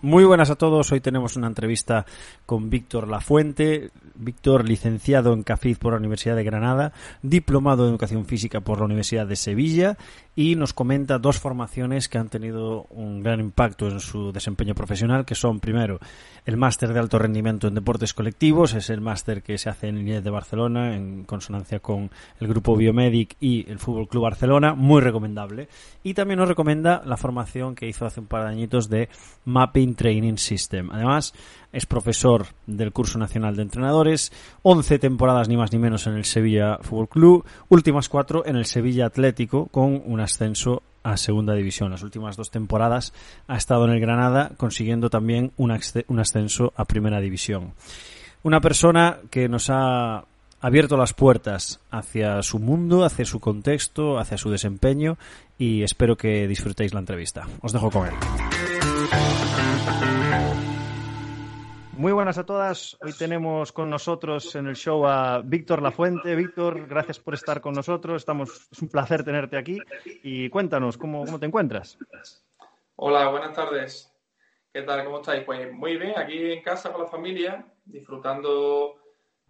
Muy buenas a todos. Hoy tenemos una entrevista con Víctor Lafuente. Víctor, licenciado en CAFID por la Universidad de Granada, diplomado en Educación Física por la Universidad de Sevilla y nos comenta dos formaciones que han tenido un gran impacto en su desempeño profesional, que son, primero, el máster de alto rendimiento en deportes colectivos, es el máster que se hace en INED de Barcelona, en consonancia con el grupo Biomedic y el Fútbol Club Barcelona, muy recomendable. Y también nos recomienda la formación que hizo hace un par de añitos de Mapping Training System. Además, es profesor del curso nacional de entrenadores, 11 temporadas ni más ni menos en el Sevilla Fútbol Club, últimas cuatro en el Sevilla Atlético con un ascenso a segunda división. Las últimas dos temporadas ha estado en el Granada consiguiendo también un, ascenso a primera división. Una persona que nos ha abierto las puertas hacia su mundo, hacia su contexto, hacia su desempeño y espero que disfrutéis la entrevista. Os dejo con él. Muy buenas a todas. Hoy tenemos con nosotros en el show a Víctor Lafuente. Víctor, gracias por estar con nosotros. Estamos, es un placer tenerte aquí. Y cuéntanos, ¿cómo, cómo te encuentras? Hola, buenas tardes. ¿Qué tal? ¿Cómo estáis? Pues muy bien, aquí en casa con la familia, disfrutando,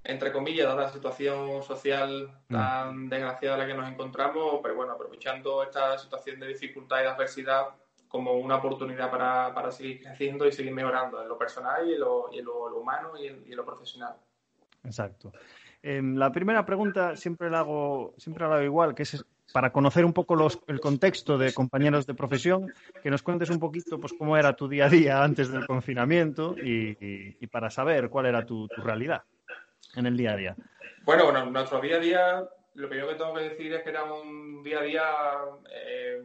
entre comillas, de la situación social tan mm. desgraciada en la que nos encontramos, pero bueno, aprovechando esta situación de dificultad y de adversidad como una oportunidad para, para, seguir creciendo y seguir mejorando en lo personal y en lo, y en lo, humano y en, lo profesional. Exacto. Em, la primera pregunta siempre la hago, siempre la hago igual, que es para conocer un poco los, el contexto de compañeros de profesión, que nos cuentes un poquito pues, cómo era tu día a día antes del confinamiento y, y, para saber cuál era tu, tu, realidad en el día a día. Bueno, bueno, nuestro día a día, lo primero que tengo que decir es que era un día a día eh,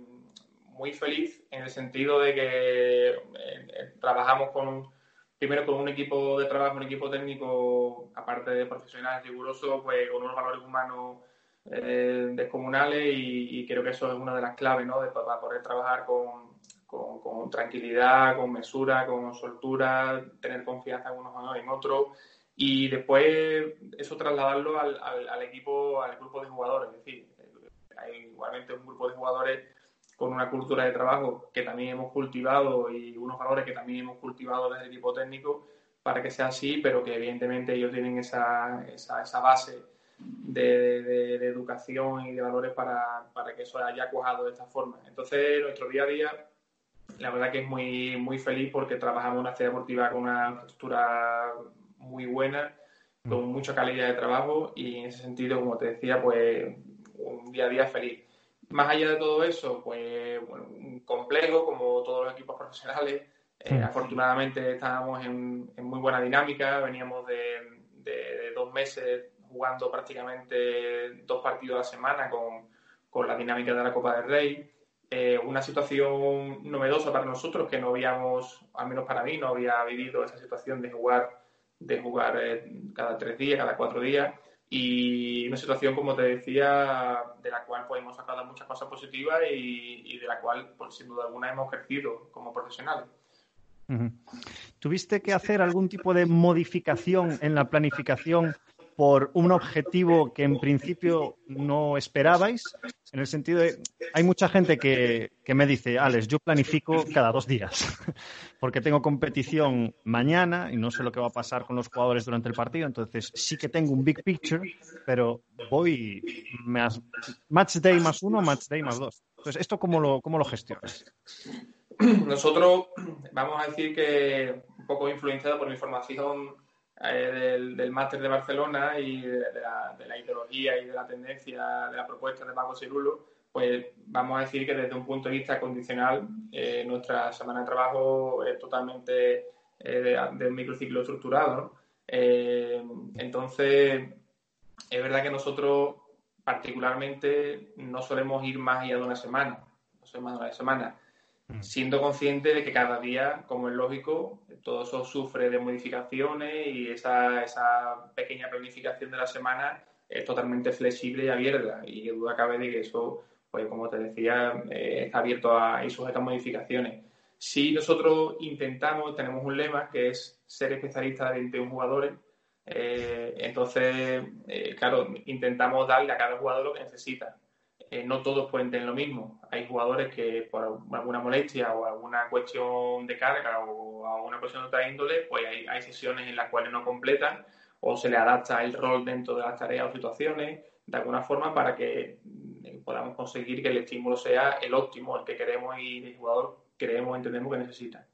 muy feliz en el sentido de que eh, eh, trabajamos con primero con un equipo de trabajo, un equipo técnico, aparte de profesional riguroso, pues con unos valores humanos eh, descomunales y, creo que eso es una de las claves, ¿no? para poder trabajar con, con, tranquilidad, con mesura, con soltura, tener confianza en unos en otros y después eso trasladarlo al, al, al, equipo, al grupo de jugadores. Es decir, hay igualmente un grupo de jugadores con una cultura de trabajo que también hemos cultivado y unos valores que también hemos cultivado desde el equipo técnico para que sea así, pero que evidentemente ellos tienen esa, esa, esa base de, de, educación y de valores para, para, que eso haya cuajado de esta forma. Entonces, nuestro día a día, la verdad que es muy, muy feliz porque trabajamos en una ciudad deportiva con una infraestructura muy buena, con mm. mucha calidad de trabajo y en ese sentido, como te decía, pues un día a día feliz. Más allá de todo eso, pues bueno, un complejo como todos los equipos profesionales. Eh, afortunadamente estábamos en, muy buena dinámica, veníamos de, dos meses jugando prácticamente dos partidos a la semana con, con la dinámica de la Copa del Rey. Eh, una situación novedosa para nosotros que no habíamos, al menos para mí, no había vivido esa situación de jugar, de jugar eh, cada tres días, cada cuatro días y una situación, como te decía, de la cual pues, hemos sacado muchas cosas positivas y, de la cual, pues, sin duda alguna, hemos crecido como profesionales. ¿Tuviste que hacer algún tipo de modificación en la planificación por un objetivo que en principio no esperabais? En el sentido de, hay mucha gente que, me dice, Alex, yo planifico cada dos días, porque tengo competición mañana y no sé lo que va a pasar con los jugadores durante el partido, entonces sí que tengo un big picture, pero voy más, match day más uno, match day más dos. Entonces, ¿esto cómo lo, cómo lo gestionas? Nosotros vamos a decir que un poco influenciado por la información eh, del, máster de Barcelona y de, la, ideología y de la tendencia de la propuesta de Paco Cirulo, pues vamos a decir que desde un punto de vista condicional, eh, nuestra semana de trabajo es totalmente eh, de, un microciclo estructurado. entonces, es verdad que nosotros particularmente no solemos ir más allá de una semana, no solemos más de una semana. Mm. siendo consciente de que cada día, como es lógico, todo eso sufre de modificaciones y esa, esa pequeña planificación de la semana es totalmente flexible y abierta. Y duda cabe de que eso, pues como te decía, eh, está abierto a, y sujeta a modificaciones. Si nosotros intentamos, tenemos un lema que es ser especialista de 21 jugadores, eh, entonces, eh, claro, intentamos darle a cada jugador lo que necesita. Eh, no todos pueden tener lo mismo. Hay jugadores que por alguna molestia o alguna cuestión de carga o alguna cuestión de otra índole, pues hay, hay sesiones en las cuales no completan o se le adapta el rol dentro de las tareas o situaciones de alguna forma para que podamos conseguir que el estímulo sea el óptimo, el que queremos y el jugador creemos, entendemos que necesita.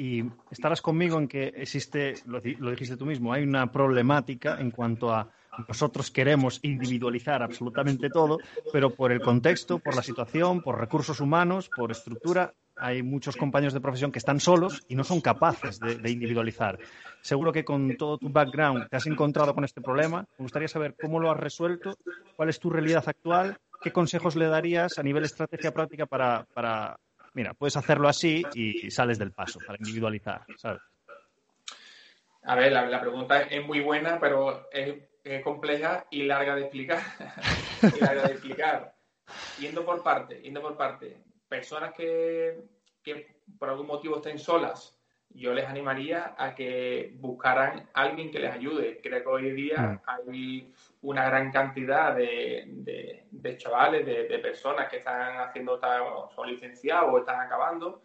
Y estarás conmigo en que existe, lo, dijiste tú mismo, hay una problemática en cuanto a nosotros queremos individualizar absolutamente todo, pero por el contexto, por la situación, por recursos humanos, por estructura, hay muchos compañeros de profesión que están solos y no son capaces de, individualizar. Seguro que con todo tu background te has encontrado con este problema. Me gustaría saber cómo lo has resuelto, cuál es tu realidad actual, qué consejos le darías a nivel estrategia práctica para mira, puedes hacerlo así y sales del paso para individualizar, ¿sabes? A ver, la, pregunta es muy buena, pero es, compleja y larga de explicar. y larga de explicar. Yendo por parte, yendo por parte. Personas que, que por algún motivo estén solas yo les animaría a que buscaran a alguien que les ayude. Creo que hoy día mm. hay una gran cantidad de, de, chavales, de, personas que están haciendo, son licenciados o están acabando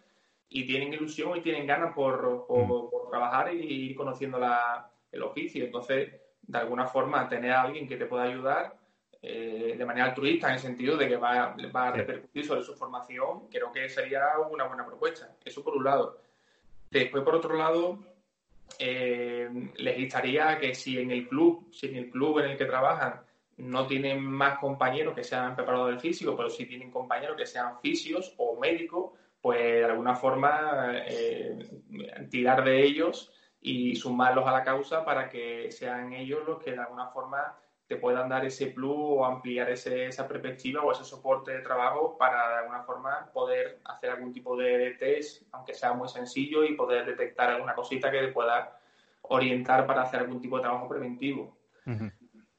y tienen ilusión y tienen ganas por, por, mm. trabajar y ir conociendo la, el oficio. Entonces, de alguna forma, tener a alguien que te pueda ayudar eh, de manera altruista, en el sentido de que va, va a repercutir sobre su formación, creo que sería una buena propuesta. Eso por un lado. Después, por otro lado, eh, les gustaría que si en el club, si en el club en el que trabajan no tienen más compañeros que sean preparadores del físico, pero si tienen compañeros que sean fisios o médicos, pues de alguna forma eh, tirar de ellos y sumarlos a la causa para que sean ellos los que de alguna forma te puedan dar ese plus o ampliar ese, esa perspectiva o ese soporte de trabajo para de alguna forma poder hacer algún tipo de, test, aunque sea muy sencillo, y poder detectar alguna cosita que te pueda orientar para hacer algún tipo de trabajo preventivo.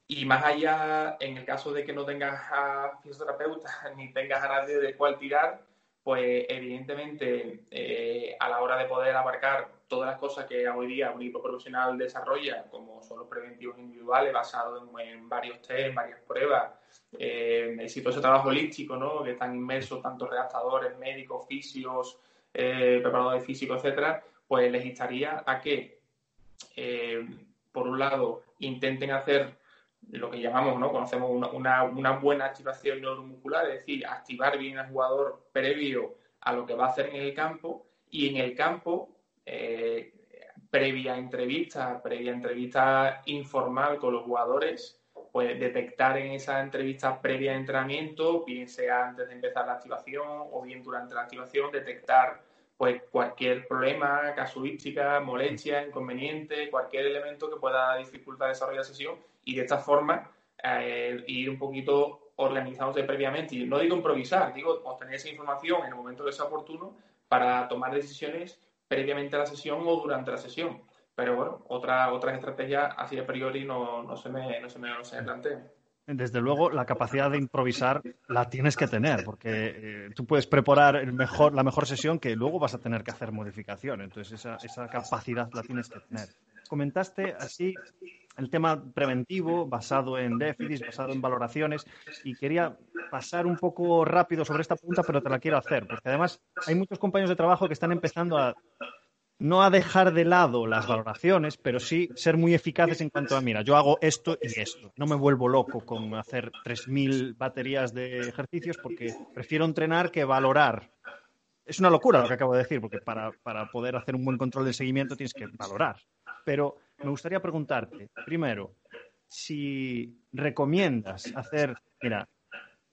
Y más allá, en el caso de que no tengas a fisioterapeuta ni tengas a nadie de cual tirar, pues evidentemente eh, a la hora de poder abarcar todas las cosas que hoy día un equipo profesional desarrolla, como son los preventivos individuales basados en, varios test, varias pruebas, eh, exitoso trabajo holístico, ¿no? que están inmersos tanto redactadores, médicos, fisios, eh, preparadores físicos, etcétera, pues les instaría a que, eh, por un lado, intenten hacer lo que llamamos, ¿no? Conocemos una, una, buena activación neuromuscular, es decir, activar bien al jugador previo a lo que va a hacer en el campo y en el campo eh, previa entrevista, previa entrevista informal con los jugadores, pues detectar en esa entrevista previa de entrenamiento, bien sea antes de empezar la activación o bien durante la activación, detectar pues cualquier problema, casuística, molestia, inconveniente, cualquier elemento que pueda dificultar desarrollar la sesión y de esta forma eh, ir un poquito organizándose previamente. Y no digo improvisar, digo obtener esa información en el momento que sea oportuno para tomar decisiones previamente a la sesión o durante la sesión. Pero bueno, otra, otras estrategias así a priori no, no, se me, no, se me, no se plantean. Desde luego, la capacidad de improvisar la tienes que tener, porque eh, tú puedes preparar el mejor, la mejor sesión que luego vas a tener que hacer modificación. Entonces, esa, esa capacidad la tienes que tener. Comentaste así el tema preventivo, basado en déficits, basado en valoraciones, y quería pasar un poco rápido sobre esta punta, pero te la quiero hacer, porque además hay muchos compañeros de trabajo que están empezando a no a dejar de lado las valoraciones, pero sí ser muy eficaces en cuanto a, mira, yo hago esto y esto. No me vuelvo loco con hacer 3.000 baterías de ejercicios porque prefiero entrenar que valorar. Es una locura lo que acabo de decir, porque para, para poder hacer un buen control del seguimiento tienes que valorar. Pero me gustaría preguntarte, primero, si recomiendas hacer, mira,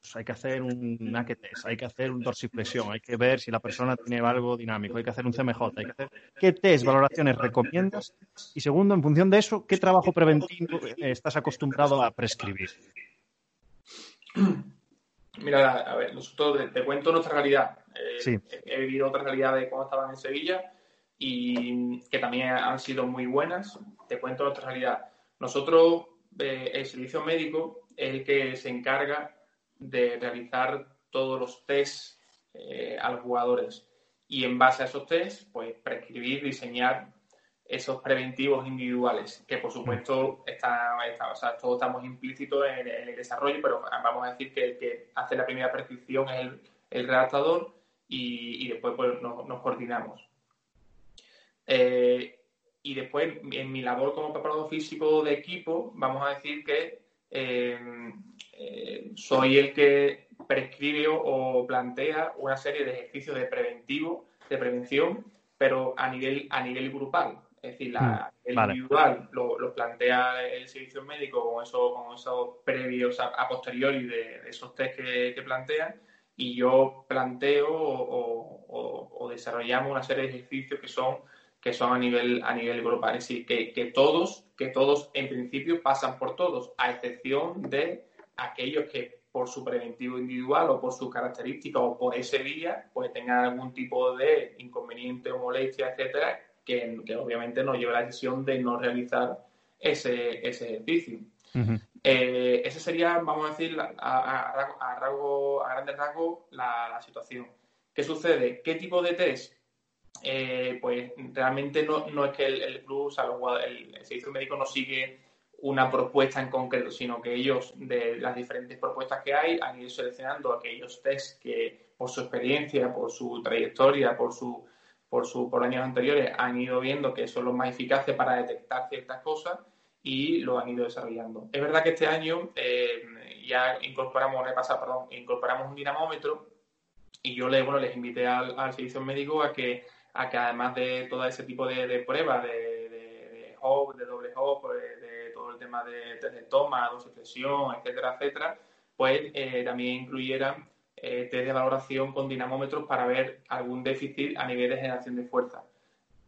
pues hay que hacer un test, hay que hacer un dorsiflexión, hay que ver si la persona tiene algo dinámico, hay que hacer un CMJ, hay que hacer qué test, valoraciones recomiendas y segundo, en función de eso, qué trabajo preventivo estás acostumbrado a prescribir. Mira, a ver, nosotros te, cuento nuestra realidad. Eh, he, vivido otra realidad de cuando estaban en Sevilla y que también han sido muy buenas. Te cuento nuestra realidad. Nosotros, eh, el servicio médico es el que se encarga de realizar todos los tests eh, a los jugadores y en base a esos tests, pues prescribir, diseñar esos preventivos individuales, que por supuesto está, sea, todos estamos implícitos en, el desarrollo, pero vamos a decir que el que hace la primera prescripción es el, redactador y, después pues, nos, coordinamos. Eh, y después, en mi labor como preparador físico de equipo, vamos a decir que eh, eh, soy el que prescribe o plantea una serie de ejercicios de preventivo, de prevención, pero a nivel, a nivel grupal. Es decir, la, mm, el individual lo, plantea el servicio médico con, eso, con esos previos a, posteriori de, esos test que, plantean y yo planteo o, desarrollamos una serie de ejercicios que son que son a nivel a nivel grupal, es decir, que, que todos que todos en principio pasan por todos, a excepción de aquellos que por su preventivo individual o por su característica o por ese día, pues tengan algún tipo de inconveniente o molestia, etcétera, que, obviamente nos lleva a la decisión de no realizar ese, ese ejercicio. Eh, ese sería, vamos a decir, a, a, a, grandes rasgos la, situación. ¿Qué sucede? ¿Qué tipo de test? Eh, pues realmente no, no, es que el, club, o sea, el, el, servicio médico no sigue una propuesta en concreto, sino que ellos, de las diferentes propuestas que hay, han ido seleccionando aquellos test que, por su experiencia, por su trayectoria, por su por, su, por años anteriores han ido viendo que son los más eficaces para detectar ciertas cosas y lo han ido desarrollando. Es verdad que este año eh, ya incorporamos, pasado, perdón, incorporamos un dinamómetro y yo le, bueno, les invité al, servicio médico a que, a que además de todo ese tipo de, pruebas de, de, hop, de doble hop, pues, de, todo el tema de test de toma, dosis presión, etcétera, etcétera, pues eh, también incluyeran eh, test de valoración con dinamómetros para ver algún déficit a nivel de generación de fuerza.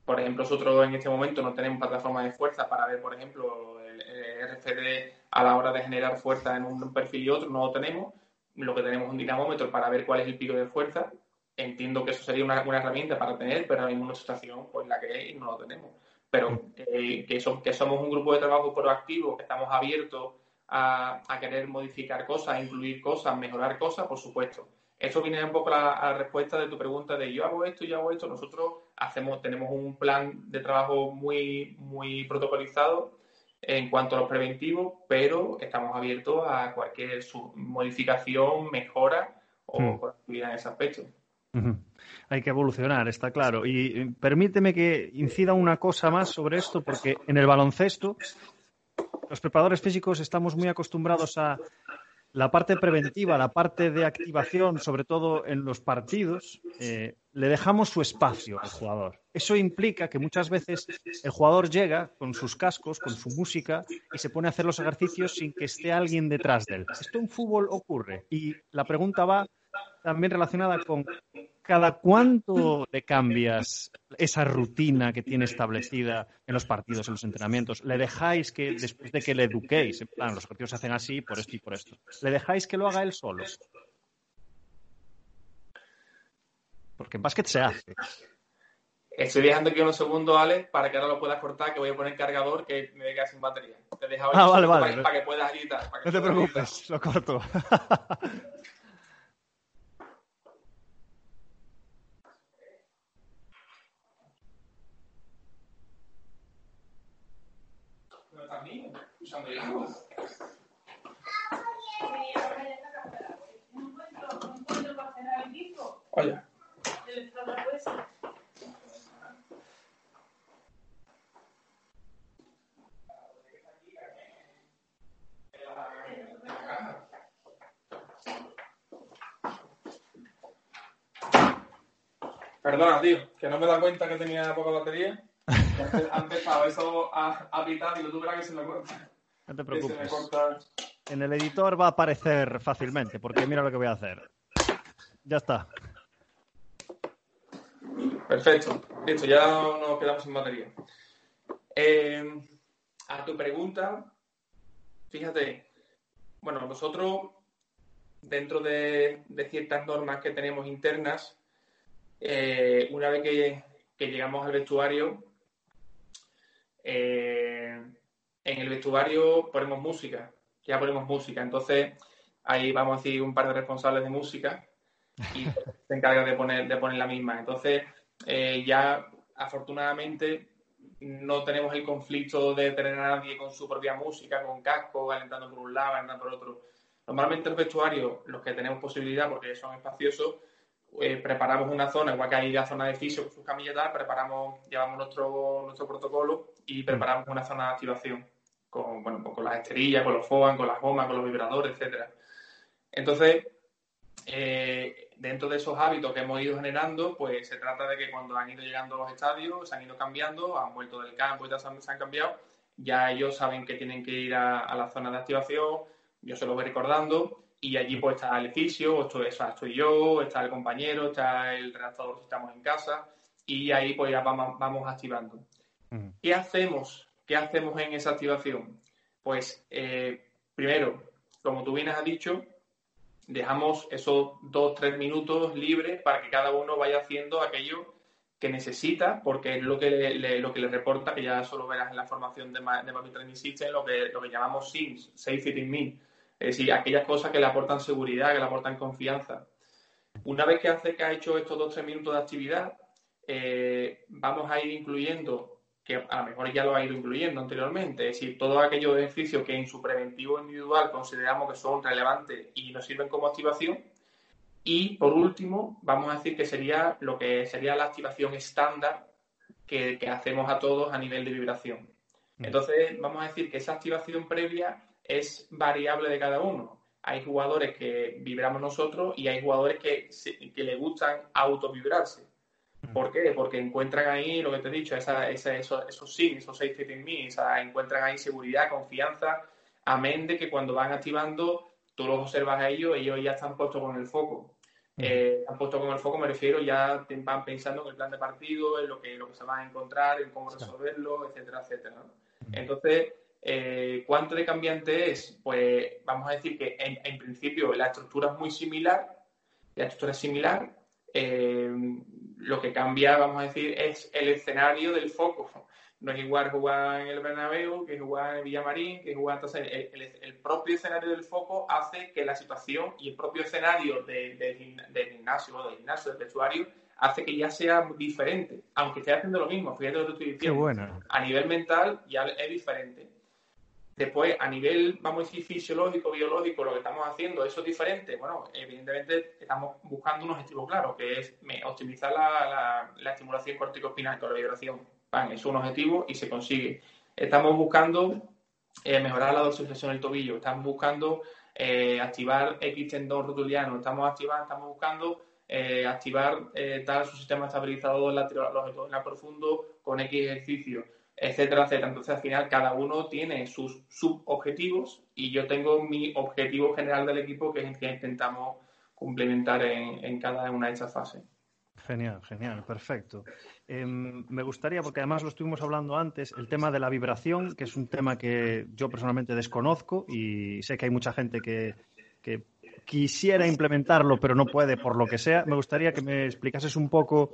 Por ejemplo, nosotros en este momento no tenemos plataforma de fuerza para ver, por ejemplo, el, RFD a la hora de generar fuerza en un perfil y otro, no lo tenemos. Lo que tenemos es un dinamómetro para ver cuál es el pico de fuerza. Entiendo que eso sería una, buena herramienta para tener, pero en una situación pues la que es no lo tenemos. Pero eh, que, que somos un grupo de trabajo proactivo, que estamos abiertos a, querer modificar cosas, incluir cosas, mejorar cosas, por supuesto. Eso viene un poco a la, respuesta de tu pregunta de yo hago esto, yo hago esto. Nosotros hacemos, tenemos un plan de trabajo muy, muy protocolizado en cuanto a los preventivos, pero estamos abiertos a cualquier modificación, mejora o hmm. en ese aspecto. Hay que evolucionar, está claro. Y eh, permíteme que incida una cosa más sobre esto, porque en el baloncesto los preparadores físicos estamos muy acostumbrados a la parte preventiva, la parte de activación, sobre todo en los partidos, eh, le dejamos su espacio al jugador. Eso implica que muchas veces el jugador llega con sus cascos, con su música y se pone a hacer los ejercicios sin que esté alguien detrás de él. Esto en fútbol ocurre y la pregunta va también relacionada con cada cuánto le cambias esa rutina que tiene establecida en los partidos, en los entrenamientos. ¿Le dejáis que, después de que le eduquéis, en plan, los partidos se hacen así, por esto y por esto, ¿le dejáis que lo haga él solo? Porque en básquet se hace. Estoy dejando aquí unos segundos, Alex, para que ahora lo puedas cortar, que voy a poner cargador que me queda sin batería. Te he dejado ah, vale, vale. Para, que puedas editar. no te preocupes, lo corto. usando el agua. Oye. Perdona, tío, que no me da cuenta que tenía poca batería. Ha empezado eso a, a pitar y lo tuve que se me corta. No te preocupes. En el editor va a aparecer fácilmente, porque mira lo que voy a hacer. Ya está. Perfecto. Listo, ya nos quedamos sin batería. Eh, a tu pregunta, fíjate, bueno, nosotros dentro de, ciertas normas que tenemos internas, eh, una vez que, llegamos al vestuario, eh, en el vestuario ponemos música, ya ponemos música. Entonces, ahí vamos a decir un par de responsables de música y se encarga de poner, de poner la misma. Entonces, eh, ya afortunadamente no tenemos el conflicto de tener a nadie con su propia música, con casco, alentando por un lado, alentando por otro. Normalmente los vestuarios, los que tenemos posibilidad, porque son espaciosos, eh, preparamos una zona, igual que hay la zona de fisio con sus camillas, preparamos, llevamos nuestro, nuestro protocolo y preparamos una zona de activación con, bueno, pues con las esterillas, con los FOAN, con las gomas, con los vibradores, etcétera. Entonces, eh, dentro de esos hábitos que hemos ido generando, pues se trata de que cuando han ido llegando los estadios, se han ido cambiando, han vuelto del campo y ya se han, cambiado, ya ellos saben que tienen que ir a, la zona de activación, yo se lo voy recordando, y allí pues está el fisio, estoy, estoy yo, está el compañero, está el redactor si estamos en casa, y ahí pues ya vamos, vamos activando. ¿Qué hacemos? ¿Qué hacemos en esa activación? Pues eh, primero, como tú bien has dicho, dejamos esos dos, tres minutos libres para que cada uno vaya haciendo aquello que necesita, porque es lo que le, lo que le reporta, que ya solo verás en la formación de, de Mapit Training System, lo que, lo que llamamos SIMS, Safe in Me. Es decir, aquellas cosas que le aportan seguridad, que le aportan confianza. Una vez que hace que ha hecho estos dos, tres minutos de actividad, eh, vamos a ir incluyendo que a lo mejor ya lo ha ido incluyendo anteriormente, es decir, todos aquellos ejercicios que en su preventivo individual consideramos que son relevantes y nos sirven como activación. Y por último, vamos a decir que sería lo que sería la activación estándar que, hacemos a todos a nivel de vibración. Mm. Entonces, vamos a decir que esa activación previa es variable de cada uno. Hay jugadores que vibramos nosotros y hay jugadores que, que le gustan autovibrarse. ¿Por qué? Porque encuentran ahí, lo que te he dicho, esa, esa, esos, esos sí, esos seis in me, encuentran ahí seguridad, confianza, amén de que cuando van activando, tú los observas a ellos, ellos ya están puestos con el foco. Eh, están puestos con el foco, me refiero, ya van pensando en el plan de partido, en lo que, lo que se van a encontrar, en cómo resolverlo, etcétera, etcétera. Entonces, eh, ¿cuánto de cambiante es? Pues vamos a decir que en, en principio la estructura es muy similar, la estructura es similar, eh, lo que cambia, vamos a decir, es el escenario del foco. No es igual jugar en el Bernabéu que jugar en Villamarín, que jugar... Entonces, el, propio escenario del foco hace que la situación y el propio escenario del gimnasio o del gimnasio, del vestuario, hace que ya sea diferente, aunque esté haciendo lo mismo. Fíjate lo que estoy diciendo. A nivel mental ya es diferente. Después, a nivel, vamos a decir, fisiológico, biológico, lo que estamos haciendo, ¿eso es diferente? Bueno, evidentemente estamos buscando un objetivo claro, que es optimizar la, estimulación corticospinal con la vibración. es un objetivo y se consigue. Estamos buscando eh, mejorar la dorsiflexión del tobillo, estamos buscando eh, activar X tendón rotuliano, estamos, activando, estamos buscando eh, activar tal su sistema estabilizador lateral profundo con X ejercicio etcétera, etcétera. Entonces, al final, cada uno tiene sus subobjetivos y yo tengo mi objetivo general del equipo, que es el que intentamos complementar en, cada una de esas fases. Genial, genial, perfecto. Em, me gustaría, porque además lo estuvimos hablando antes, el tema de la vibración, que es un tema que yo personalmente desconozco y sé que hay mucha gente que, que quisiera implementarlo, pero no puede por lo que sea. Me gustaría que me explicases un poco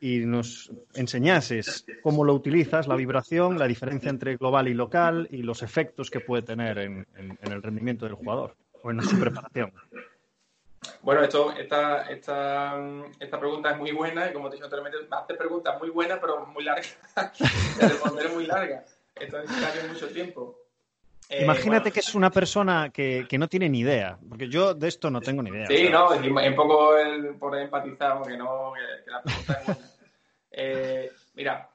y nos enseñases cómo lo utilizas, la vibración, la diferencia entre global y local y los efectos que puede tener en, el rendimiento del jugador o en su preparación. Bueno, esto, esta, esta, esta pregunta es muy buena y como te he dicho anteriormente, hace preguntas muy buenas pero muy largas. responder muy larga. Esto necesita mucho tiempo. Eh, Imagínate que es una persona que, no tiene ni idea, porque yo de esto no tengo ni idea. Sí, no, es un poco por empatizar, porque no, que, la pregunta es buena. Eh, mira,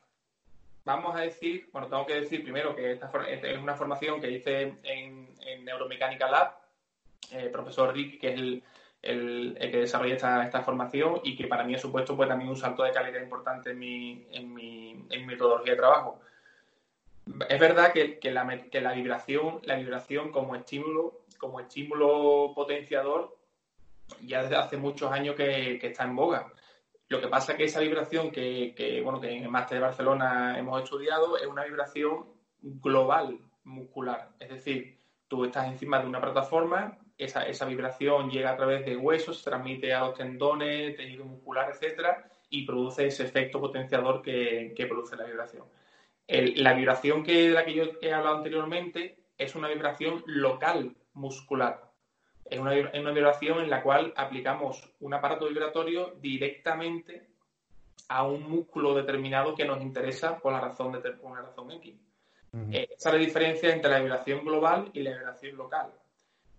vamos a decir, bueno, tengo que decir primero que esta es una formación que hice en, Neuromecánica Lab, el eh, profesor Rick, que es el, el, que desarrolla esta, esta, formación y que para mí ha supuesto pues, también un salto de calidad importante en mi, en mi, en mi metodología de trabajo es verdad que, la, vibración, la vibración como estímulo, como estímulo potenciador, ya desde hace muchos años que, está en boga. Lo que pasa es que esa vibración que, bueno, que en el máster de Barcelona hemos estudiado es una vibración global muscular. Es decir, tú estás encima de una plataforma esa, esa vibración llega a través de huesos, se transmite a los tendones, tejido muscular, etcétera, y produce ese efecto potenciador que, produce la vibración. La vibración que, de la que yo he hablado anteriormente es una vibración local muscular. Es una, una vibración en la cual aplicamos un aparato vibratorio directamente a un músculo determinado que nos interesa por la razón de por una razón X. Eh, esa es la diferencia entre la vibración global y la vibración local.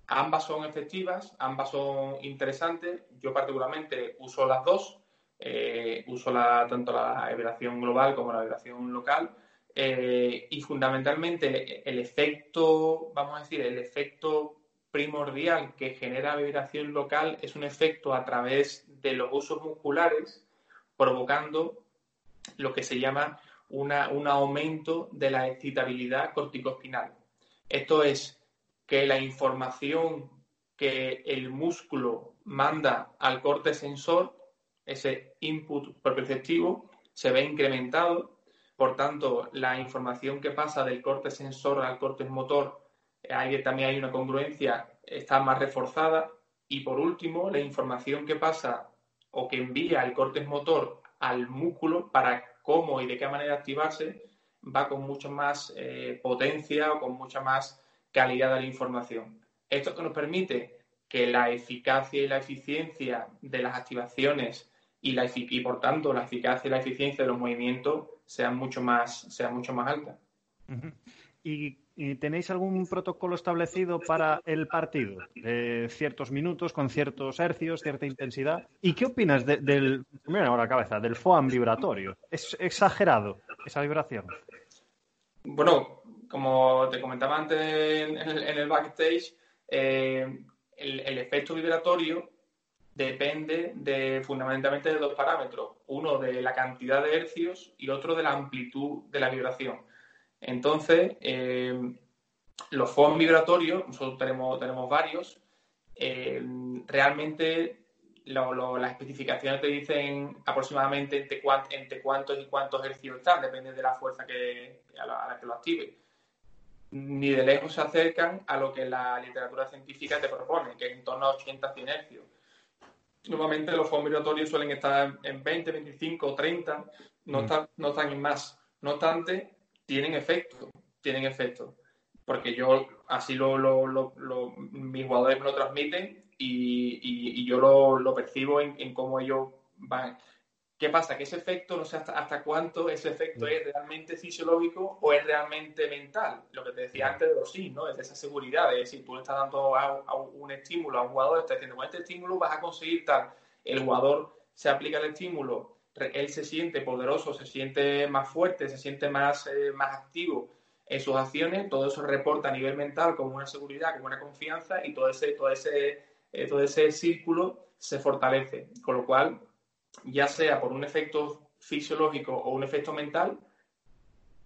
Ambas son efectivas, ambas son interesantes. Yo particularmente uso las dos. Eh, uso la, tanto la vibración global como la vibración local. Eh, y fundamentalmente el efecto, vamos a decir, el efecto primordial que genera vibración local es un efecto a través de los usos musculares, provocando lo que se llama un aumento de la excitabilidad corticospinal. Esto es que la información que el músculo manda al corte sensor, ese input perceptivo, se ve incrementado. Por tanto, la información que pasa del corte sensor al corte motor, ahí también hay una congruencia, está más reforzada. Y por último, la información que pasa o que envía el corte motor al músculo para cómo y de qué manera activarse, va con mucha más eh, potencia o con mucha más calidad de la información. Esto que nos permite que la eficacia y la eficiencia de las activaciones y, la, y por tanto la eficacia y la eficiencia de los movimientos sean mucho más, sean mucho más altas. ¿Y, tenéis algún protocolo establecido para el partido? De ciertos minutos, con ciertos hercios, cierta intensidad. ¿Y qué opinas del, mira ahora cabeza, del foam vibratorio? ¿Es exagerado esa vibración? Bueno, como te comentaba antes en el, backstage, eh, el, efecto vibratorio depende de, fundamentalmente de dos parámetros. Uno de la cantidad de hercios y otro de la amplitud de la vibración. Entonces, eh, los foam vibratorios, nosotros tenemos, tenemos varios, eh, realmente las especificaciones te dicen aproximadamente entre, cuántos y cuántos hercios están, depende de la fuerza que, a, la, que lo active. Ni de lejos se acercan a lo que la literatura científica te propone, que es en torno a 80-100 hercios. Normalmente los foam vibratorios suelen estar en 20, 25, 30, no, mm. están, no están en más. No obstante, tienen efecto, tienen efecto. Porque yo así lo, lo, mis jugadores me lo transmiten y, yo lo, percibo en, cómo ellos van. ¿Qué pasa? Que ese efecto, no sé hasta, hasta cuánto ese efecto es realmente fisiológico o es realmente mental. Lo que te decía antes de los sí, ¿no? Es de esa seguridad, de decir, tú le estás dando a, un estímulo a un jugador, estás diciendo, con este estímulo vas a conseguir tal. El jugador se aplica el estímulo él se siente poderoso, se siente más fuerte, se siente más, eh, más activo en sus acciones, todo eso reporta a nivel mental como una seguridad, como una confianza y todo ese, todo ese, eh, todo ese círculo se fortalece. Con lo cual, ya sea por un efecto fisiológico o un efecto mental,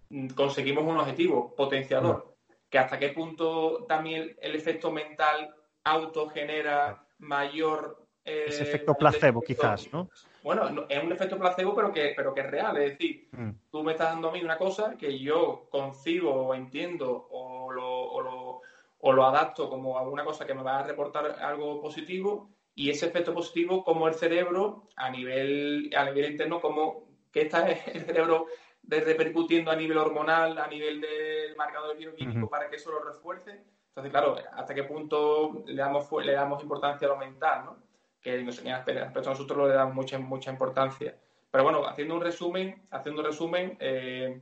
mm, conseguimos un objetivo potenciador. Que hasta qué punto también el efecto mental auto genera mayor... Eh, Ese efecto placebo, quizás, ¿no? bueno, es un efecto placebo, pero que, pero que es real. Es decir, mm. tú me estás dando a mí una cosa que yo concibo o entiendo o lo, o lo, adapto como a una cosa que me va a reportar algo positivo y ese efecto positivo, como el cerebro, a nivel, a nivel interno, como que está el cerebro repercutiendo a nivel hormonal, a nivel del marcador bioquímico para que eso lo refuerce. Entonces, claro, hasta qué punto le damos, le damos importancia a lo mental, ¿no? que a nosotros le damos mucha, mucha importancia. Pero bueno, haciendo un resumen, haciendo un resumen, eh,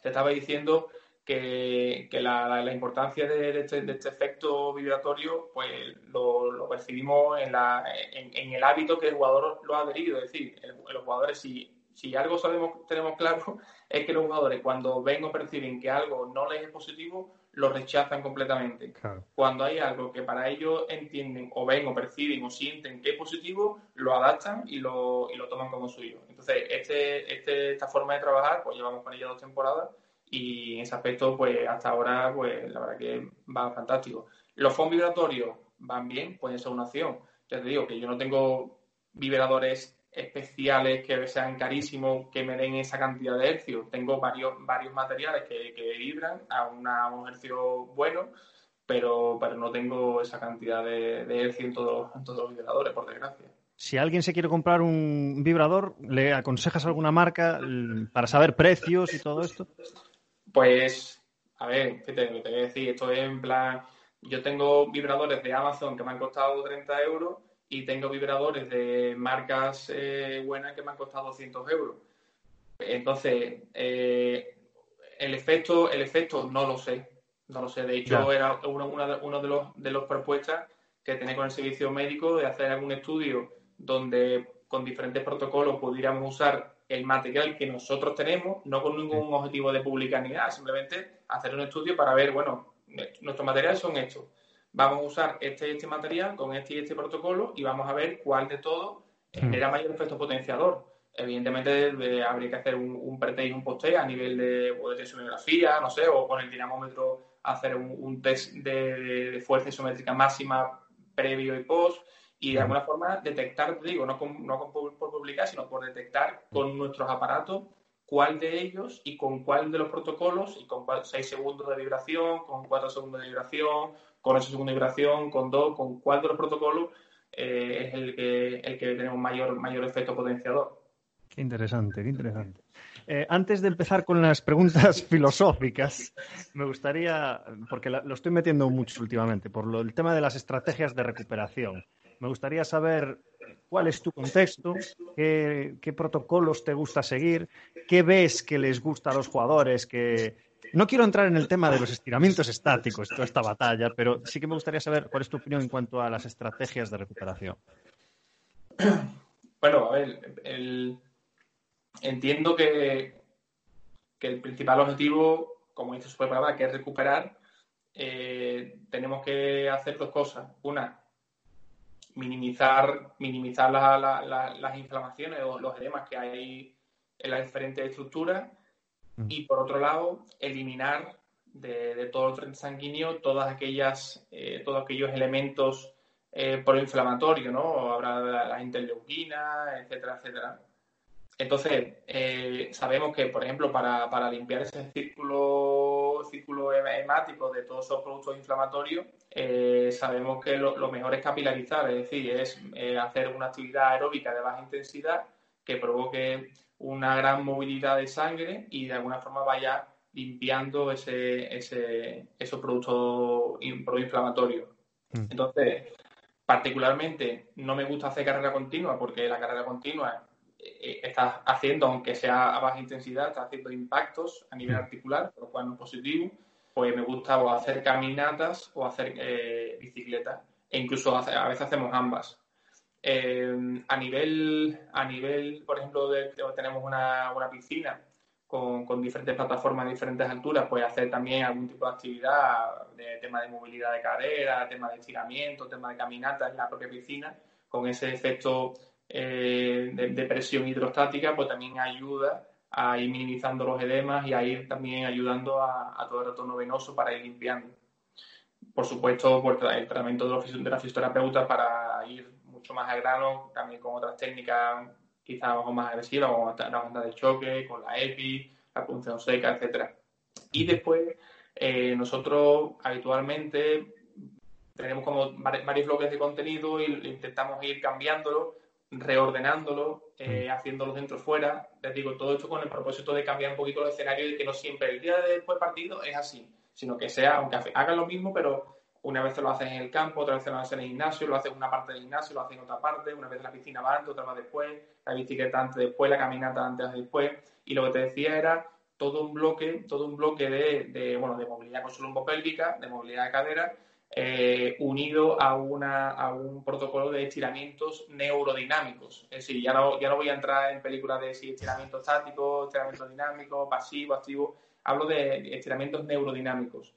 te estaba diciendo que, la, importancia este, de, este, efecto vibratorio, pues lo, percibimos en, la, en, el hábito que el jugador lo ha adherido. Es decir, los jugadores, si, si algo sabemos, tenemos claro, es que los jugadores cuando ven o perciben que algo no les es positivo, lo rechazan completamente. Cuando hay algo que para ellos entienden o ven o perciben o sienten que es positivo, lo adaptan y lo, y lo toman como suyo. Entonces, este, este, esta forma de trabajar, pues llevamos con ella dos temporadas y en ese aspecto, pues hasta ahora, pues la verdad que va fantástico. Los fondos vibratorios van bien, pueden ser una opción. Ya te digo que yo no tengo vibradores especiales que sean carísimos, que me den esa cantidad de hercios. Tengo varios, varios materiales que, vibran a, un hercio bueno, pero, no tengo esa cantidad de, de en todos, en todos los vibradores, por desgracia. Si alguien se quiere comprar un vibrador, ¿le aconsejas alguna marca para saber precios y todo esto? Pues, a ver, ¿qué te, te voy a decir? Esto es en plan, yo tengo vibradores de Amazon que me han costado 30 euros y tengo vibradores de marcas eh, buenas que me han costado 200 euros. Entonces, eh, el efecto, el efecto no lo sé. No lo sé. De hecho, era uno, uno, de, los, de los propuestas que tenía con el servicio médico de hacer algún estudio donde con diferentes protocolos pudiéramos usar el material que nosotros tenemos, no con ningún objetivo de publicar ni nada, simplemente hacer un estudio para ver, bueno, nuestros materiales son estos vamos a usar este este material con este y este protocolo y vamos a ver cuál de todos hmm. genera mayor efecto potenciador. Evidentemente habría que hacer un, un pre y un post a nivel de, de tensionografía, no sé, o con el dinamómetro hacer un, test de, fuerza isométrica máxima previo y post y de alguna forma detectar, digo, no, no por publicar, sino por detectar con nuestros aparatos cuál de ellos y con cuál de los protocolos y con cuál 6 segundos de vibración, con 4 segundos de vibración, con esa segunda vibración, con dos, con cuál de los protocolos eh, es el que, el que tenemos mayor, mayor efecto potenciador. Qué interesante, qué interesante. Eh, antes de empezar con las preguntas filosóficas, me gustaría, porque lo estoy metiendo mucho últimamente, por lo, el tema de las estrategias de recuperación. Me gustaría saber cuál es tu contexto, qué, protocolos te gusta seguir, qué ves que les gusta a los jugadores, que no quiero entrar en el tema de los estiramientos estáticos, toda esta batalla, pero sí que me gustaría saber cuál es tu opinión en cuanto a las estrategias de recuperación. Bueno, a ver, entiendo que, que el principal objetivo, como dice su que es recuperar, eh, tenemos que hacer dos cosas. Una, minimizar, minimizar las inflamaciones o los edemas que hay en las diferentes estructuras mm. y por otro lado eliminar de, todo el tren sanguíneo todas aquellas, eh, todos aquellos elementos eh, proinflamatorios, ¿no? Habrá la, la interleuquina, etcétera, etcétera. Entonces, eh, sabemos que, por ejemplo, para, limpiar ese círculo, círculo hemático de todos esos productos inflamatorios, eh, sabemos que lo, mejor es capilarizar, es decir, es eh, hacer una actividad aeróbica de baja intensidad que provoque una gran movilidad de sangre y de alguna forma vaya limpiando ese, ese, esos productos proinflamatorios. Mm. Entonces, particularmente no me gusta hacer carrera continua porque la carrera continua eh, está haciendo, aunque sea a baja intensidad, está haciendo impactos a nivel mm. articular, lo cual no es positivo. Pues me gusta o hacer caminatas o hacer eh, bicicleta. E incluso a veces hacemos ambas. Eh, a, nivel, a nivel, por ejemplo, tenemos una, una piscina con, con, diferentes plataformas de diferentes alturas, pues hacer también algún tipo de actividad de tema de movilidad de cadera, tema de estiramiento, tema de caminata en la propia piscina, con ese efecto eh, de, presión hidrostática, pues también ayuda a ir minimizando los edemas y a ir también ayudando a, todo el retorno venoso para ir limpiando. Por supuesto, por el tratamiento de, los, de la fisioterapeuta para ir mucho más al grano, también con otras técnicas quizás algo más agresivas, como la banda de choque, con la EPI, la punción seca, etcétera. Y después, eh, nosotros habitualmente tenemos como varios bloques de contenido y intentamos ir cambiándolo reordenándolo, eh, mm. haciéndolo dentro fuera. Les digo, todo esto con el propósito de cambiar un poquito el escenario y que no siempre el día después del partido es así, sino que sea, aunque hagan lo mismo, pero una vez lo hacen en el campo, otra vez lo hacen en el gimnasio, lo hacen en una parte del gimnasio, lo hacen en otra parte, una vez en la piscina va antes, otra vez después, la bicicleta antes después, la caminata antes después. Y lo que te decía era todo un bloque, todo un bloque de, de bueno, de movilidad con pélvica, de movilidad de cadera, eh, unido a, una, a un protocolo de estiramientos neurodinámicos. Es decir, ya no, ya no voy a entrar en películas de si estiramiento estático, estiramiento dinámico, pasivo, activo. Hablo de estiramientos neurodinámicos.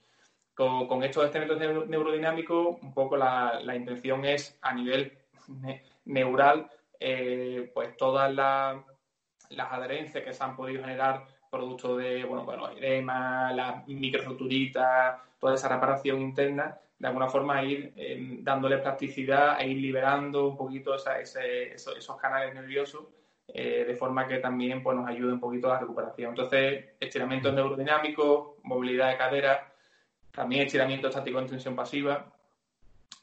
Con, con estos estiramientos neurodinámicos, un poco la, la intención es a nivel neural, eh, pues todas las adherencias que se han podido generar producto de, bueno, bueno, edema, las microfracturitas, toda esa reparación interna, de alguna forma ir eh, dándole plasticidad e ir liberando un poquito esos, canales nerviosos eh, de forma que también pues, nos ayude un poquito a la recuperación. Entonces, estiramientos mm. neurodinámicos, movilidad de cadera También estiramiento estático en tensión pasiva,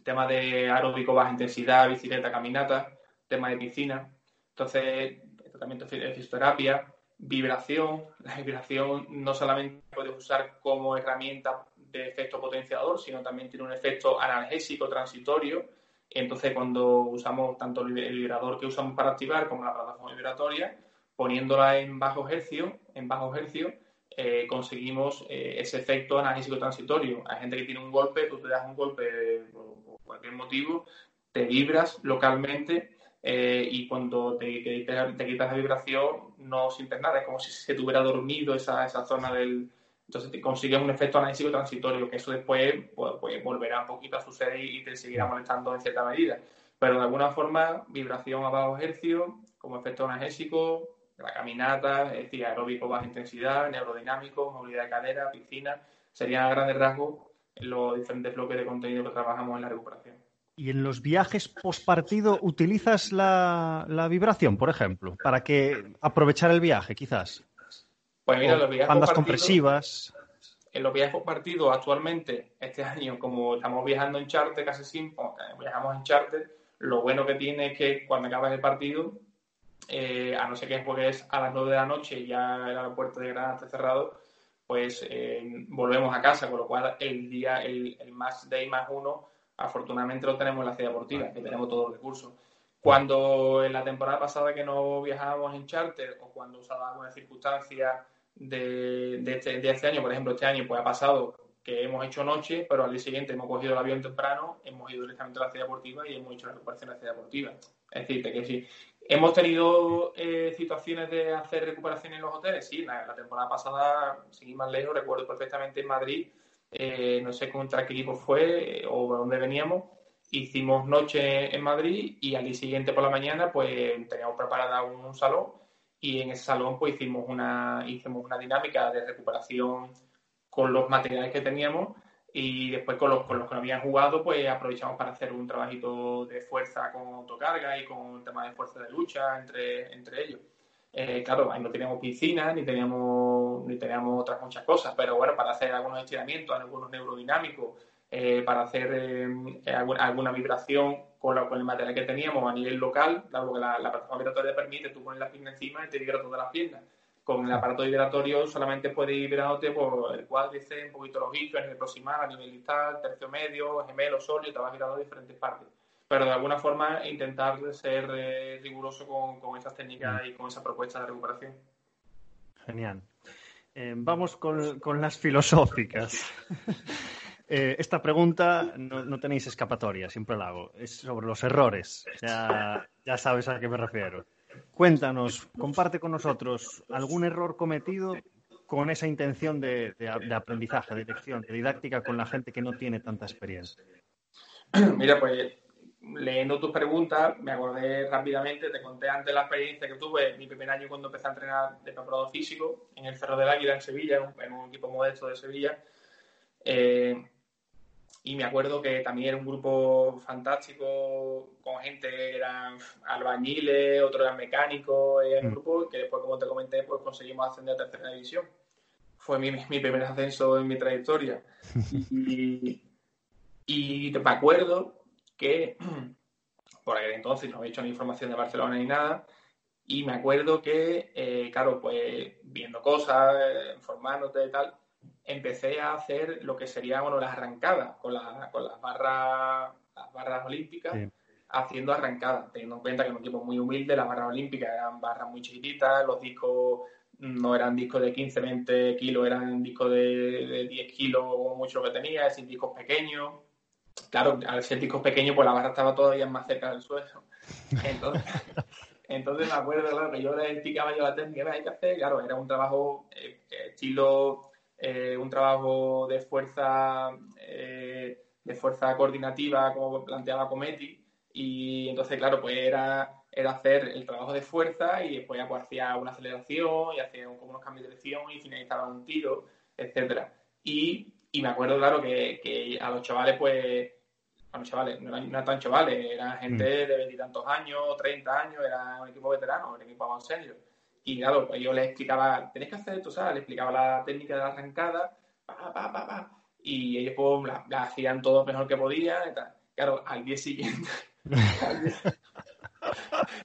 tema de aeróbico baja intensidad, bicicleta, caminata, tema de piscina. Entonces, tratamiento de fisioterapia, vibración. La vibración no solamente puedes usar como herramienta de efecto potenciador, sino también tiene un efecto analgésico transitorio. Entonces, cuando usamos tanto el vibrador que usamos para activar como la plataforma vibratoria, poniéndola en bajo hercio, en bajo hercio, eh, conseguimos eh, ese efecto analgésico transitorio. Hay gente que tiene un golpe, tú te das un golpe por, cualquier motivo, te vibras localmente eh, y cuando te, te, quitas la vibración no sientes nada, es como si se tuviera dormido esa, esa zona del... Entonces te consigues un efecto analítico transitorio, que eso después pues, pues, volverá un poquito a suceder y te seguirá molestando en cierta medida. Pero de alguna forma, vibración a bajo hercio, como efecto analgésico, la caminata, es decir, aeróbico baja intensidad, neurodinámico, movilidad de cadera, piscina, serían a grandes rasgos los diferentes bloques de contenido que trabajamos en la recuperación. ¿Y en los viajes postpartido utilizas la, vibración, por ejemplo, para que aprovechar el viaje, quizás? Pues mira, los viajes bandas compresivas. En los viajes postpartidos, actualmente, este año, como estamos viajando en charter casi siempre, viajamos en charter, lo bueno que tiene es que cuando acabas el partido, eh, a no ser que juegues a las 9 de la noche y ya el aeropuerto de Granada esté cerrado, pues eh, volvemos a casa, con lo cual el día, el, el más day más uno, afortunadamente lo tenemos en la ciudad deportiva, que tenemos todos los recursos. Cuando en la temporada pasada que no viajábamos en charter o cuando usaba alguna circunstancia de, de, este, de este año, por ejemplo, este año pues ha pasado que hemos hecho noche, pero al día siguiente hemos cogido el avión temprano, hemos ido directamente a la ciudad deportiva y hemos hecho la recuperación en la ciudad deportiva. Es decir, que sí, ¿Hemos tenido eh, situaciones de hacer recuperación en los hoteles? Sí, la, temporada pasada, sin ir más lejos, recuerdo perfectamente en Madrid, eh, no sé contra qué equipo fue eh, o de dónde veníamos, hicimos noche en Madrid y al día siguiente por la mañana pues teníamos preparada un, salón y en ese salón pues hicimos una, hicimos una dinámica de recuperación con los materiales que teníamos y después con los, con los que no habían jugado, pues aprovechamos para hacer un trabajito de fuerza con autocarga y con temas de fuerza de lucha entre, entre ellos. Eh, claro, ahí no teníamos piscina, ni teníamos, ni teníamos otras muchas cosas, pero bueno, para hacer algunos estiramientos, algunos neurodinámicos, eh, para hacer eh, alguna, vibración con, con, el material que teníamos a nivel local, dado que la, la plataforma vibratoria te permite, tú pones la pierna encima y te vibra todas las piernas con el aparato vibratorio solamente puedes ir vibrándote por el cuádriceps, un poquito los isquios, el proximal, a nivel distal, tercio medio, gemelo, sólido, te vas vibrando diferentes partes. Pero de alguna forma intentar ser eh, riguroso con, con esas técnicas y con esa propuesta de recuperación. Genial. Eh, vamos con, con, las filosóficas. Eh, esta pregunta no, no, tenéis escapatoria, siempre la hago. Es sobre los errores. Ya, ya sabes a qué me refiero. Cuéntanos, comparte con nosotros algún error cometido con esa intención de, aprendizaje, de lección, de didáctica con la gente que no tiene tanta experiencia. Mira, pues leyendo tus preguntas, me acordé rápidamente, te conté antes la experiencia que tuve mi primer año cuando empecé a entrenar de preparador físico en el Cerro del Águila en Sevilla, en un, equipo modesto de Sevilla. Eh, y me acuerdo que también era un grupo fantástico, con gente que eran albañiles, otros eran mecánicos, era un mm. grupo que después, como te comenté, pues conseguimos ascender a tercera división. Fue mi, mi primer ascenso en mi trayectoria. y, y me acuerdo que, por aquel entonces no había hecho ni información de Barcelona ni nada, y me acuerdo que, eh, claro, pues viendo cosas, eh, informándote y tal, empecé a hacer lo que sería bueno, las arrancadas con, con las, barras, las barras olímpicas, haciendo arrancadas, teniendo en cuenta que en un equipo muy humilde, las barras olímpicas eran barras muy chiquititas, los discos no eran discos de 15, 20 kilos, eran discos de, 10 kilos o mucho lo que tenía, sin discos pequeños. Claro, al ser discos pequeños, pues la barra estaba todavía más cerca del suelo. Entonces, entonces me acuerdo, claro, que yo le explicaba yo la técnica que hay que hacer, claro, era un trabajo eh, estilo eh, un trabajo de fuerza, eh, de fuerza coordinativa, como planteaba Cometi, y entonces, claro, pues era, era hacer el trabajo de fuerza y después pues, hacía una aceleración y hacía como unos cambios de dirección y finalizaba un tiro, etcétera. Y, y me acuerdo, claro, que, que, a los chavales, pues, a los chavales, no eran, tan chavales, eran gente mm. de veintitantos años, treinta años, era un equipo veterano, un equipo serio. Y claro, pues yo les explicaba, tenés que hacer esto, ¿sabes? Le explicaba la técnica de la arrancada, pa, pa, pa, pa. Y, y ellos pues la, hacían todo mejor que podían. Claro, al día siguiente,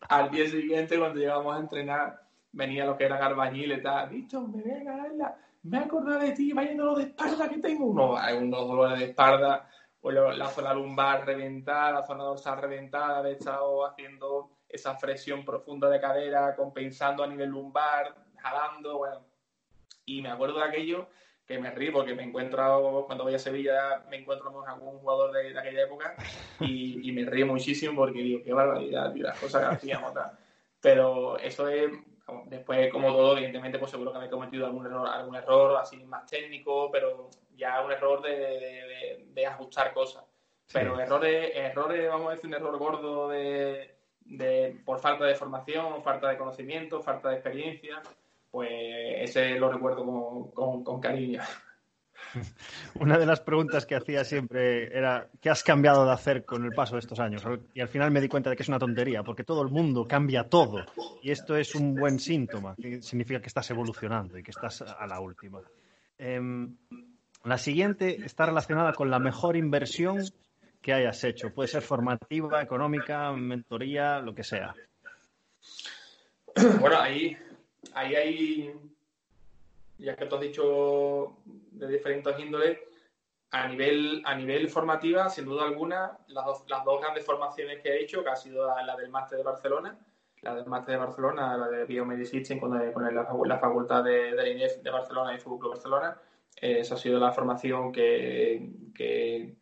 al día, siguiente cuando llegamos a entrenar, venía lo que era Garbañil y tal, visto, me voy a ganarla, me acordado de ti, vaya dolor de espalda que tengo, uno, unos dolores de espalda, pues la zona lumbar reventada, la zona dorsal reventada, he estado haciendo esa presión profunda de cadera, compensando a nivel lumbar, jalando, bueno. Y me acuerdo de aquello que me río porque me encuentro, cuando voy a Sevilla, me encuentro con algún jugador de, aquella época y, me río muchísimo porque digo, qué barbaridad, tío, las cosas que hacíamos. Pero eso es, después, como todo, evidentemente, pues seguro que me he cometido algún error, algún error así más técnico, pero ya un error de, ajustar cosas. Pero errores, errores, vamos a decir, un error gordo de, de, por falta de formación, falta de conocimiento, falta de experiencia, pues ese lo recuerdo con, con, cariño. Una de las preguntas que hacía siempre era ¿qué has cambiado de hacer con el paso de estos años? Y al final me di cuenta de que es una tontería, porque todo el mundo cambia todo. Y esto es un buen síntoma, que significa que estás evolucionando y que estás a la última. Em, la siguiente está relacionada con la mejor inversión que hayas hecho. Puede ser formativa, económica, mentoría, lo que sea. Bueno, ahí, ahí hay, ya que tú has dicho de diferentes índoles, a nivel, a nivel formativa, sin duda alguna, las dos, las dos grandes formaciones que he hecho, que ha sido la, del máster de Barcelona, la del máster de Barcelona, la de Biomedicine con, con la, facultad de, de INEF de Barcelona y Fútbol Barcelona, eh, esa ha sido la formación que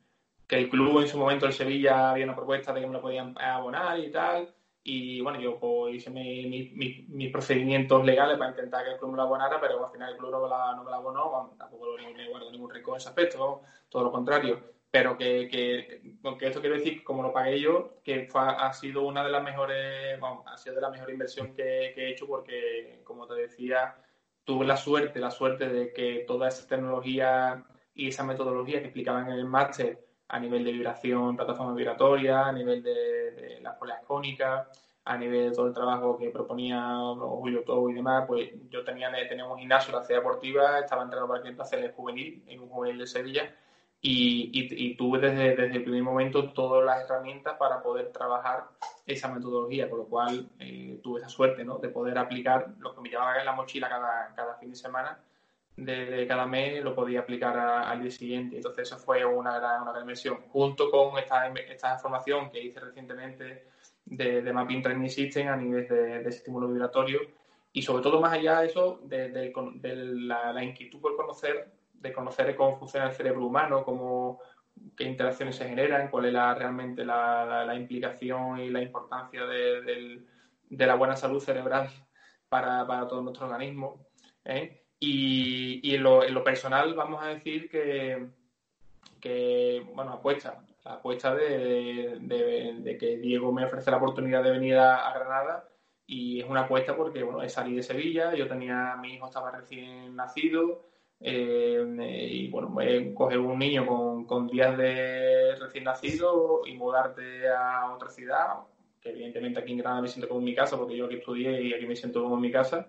que el club en su momento, el Sevilla, había una propuesta de que me lo podían abonar y tal. Y bueno, yo pues, hice mis procedimientos legales para intentar que el club me lo abonara, pero al final el club no me la, no me abonó, tampoco me guardo ningún rico en ese aspecto, todo lo contrario. Pero que, que, esto quiero decir, como lo pagué yo, que ha sido una de las mejores, bueno, ha sido de la mejor inversión que, que he hecho porque, como te decía, tuve la suerte, la suerte de que toda esa tecnología y esa metodología que explicaban en el máster a nivel de vibración, plataforma vibratoria, a nivel de, las poleas cónicas, a nivel de todo el trabajo que proponía Julio Todo y demás, pues yo tenía, teníamos un gimnasio, la ciudad deportiva, estaba entrenando para el hacer el juvenil, en un juvenil de Sevilla, y, y, tuve desde, desde, el primer momento todas las herramientas para poder trabajar esa metodología, con lo cual eh, tuve esa suerte ¿no? de poder aplicar lo que me llevaba en la mochila cada, cada fin de semana de, cada mes lo podía aplicar al día siguiente. Entonces, eso fue una gran, una gran inversión. Junto con esta, esta formación que hice recientemente de, de Mapping Training System a nivel de, estímulo vibratorio y sobre todo más allá de eso, de, la, inquietud por conocer, de conocer cómo funciona el cerebro humano, cómo, qué interacciones se generan, cuál es realmente la, la, implicación y la importancia de, la buena salud cerebral para, para todo nuestro organismo. ¿eh? Y, en, lo, personal vamos a decir que, bueno, apuesta, la apuesta de, que Diego me ofrece la oportunidad de venir a, Granada y es una apuesta porque, bueno, salido de Sevilla, yo tenía, mi hijo estaba recién nacido eh, y, bueno, coger un niño con, con días de recién nacido y mudarte a otra ciudad, que evidentemente aquí en Granada me siento como en mi casa porque yo aquí estudié y aquí me siento como en mi casa,